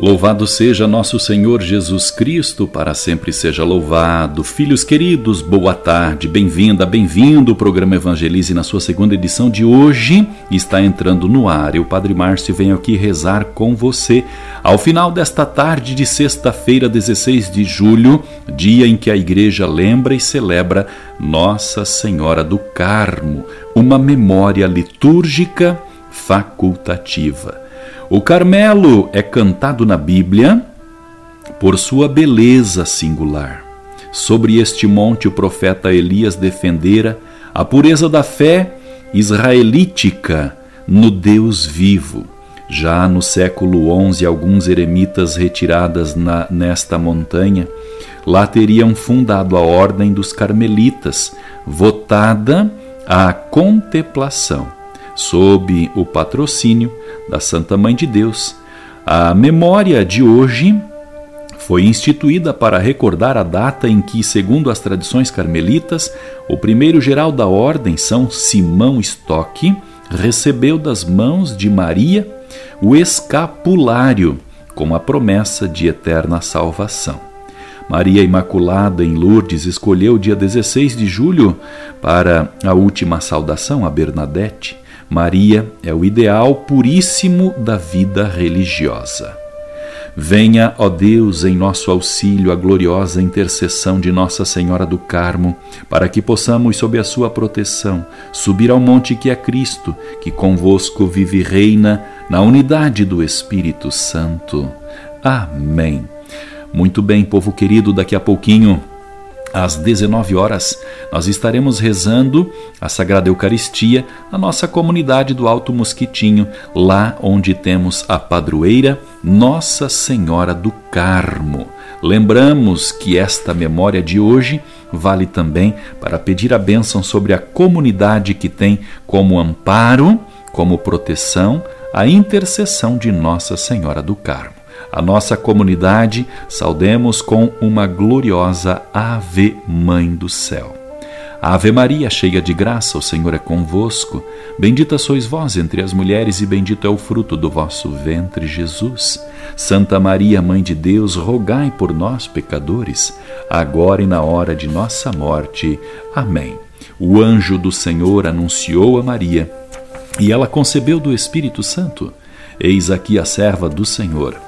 Louvado seja nosso Senhor Jesus Cristo, para sempre seja louvado. Filhos queridos, boa tarde, bem-vinda, bem-vindo. O programa Evangelize na sua segunda edição de hoje está entrando no ar. E o Padre Márcio vem aqui rezar com você. Ao final desta tarde de sexta-feira, 16 de julho, dia em que a igreja lembra e celebra Nossa Senhora do Carmo, uma memória litúrgica facultativa. O Carmelo é cantado na Bíblia por sua beleza singular. Sobre este monte, o profeta Elias defendera a pureza da fé israelítica no Deus vivo. Já no século XI, alguns eremitas retiradas na, nesta montanha lá teriam fundado a Ordem dos Carmelitas, votada à contemplação sob o patrocínio da Santa Mãe de Deus. A memória de hoje foi instituída para recordar a data em que, segundo as tradições carmelitas, o primeiro geral da ordem, São Simão Stock, recebeu das mãos de Maria o escapulário com a promessa de eterna salvação. Maria Imaculada em Lourdes escolheu o dia 16 de julho para a última saudação a Bernadette. Maria é o ideal puríssimo da vida religiosa. Venha, ó Deus, em nosso auxílio a gloriosa intercessão de Nossa Senhora do Carmo, para que possamos, sob a sua proteção, subir ao monte que é Cristo, que convosco vive e reina na unidade do Espírito Santo. Amém. Muito bem, povo querido, daqui a pouquinho às 19 horas, nós estaremos rezando a Sagrada Eucaristia na nossa comunidade do Alto Mosquitinho, lá onde temos a padroeira Nossa Senhora do Carmo. Lembramos que esta memória de hoje vale também para pedir a bênção sobre a comunidade que tem como amparo, como proteção, a intercessão de Nossa Senhora do Carmo a nossa comunidade, saudemos com uma gloriosa Ave Mãe do Céu. Ave Maria, cheia de graça, o Senhor é convosco. Bendita sois vós entre as mulheres, e bendito é o fruto do vosso ventre, Jesus. Santa Maria, Mãe de Deus, rogai por nós, pecadores, agora e na hora de nossa morte. Amém. O anjo do Senhor anunciou a Maria, e ela concebeu do Espírito Santo. Eis aqui a serva do Senhor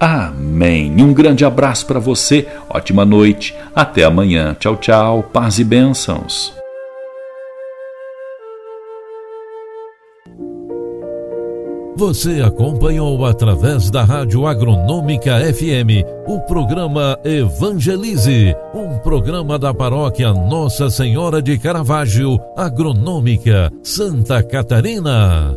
Amém. Um grande abraço para você, ótima noite, até amanhã. Tchau, tchau, paz e bênçãos. Você acompanhou através da Rádio Agronômica FM o programa Evangelize, um programa da paróquia Nossa Senhora de Caravaggio, Agronômica, Santa Catarina.